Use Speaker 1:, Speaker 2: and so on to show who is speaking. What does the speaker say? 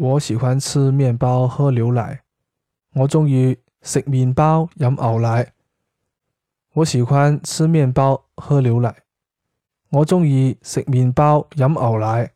Speaker 1: 我喜欢吃面包喝牛奶。我中意食面包饮牛奶。我喜欢吃面包喝牛奶。我中意食面包饮牛奶。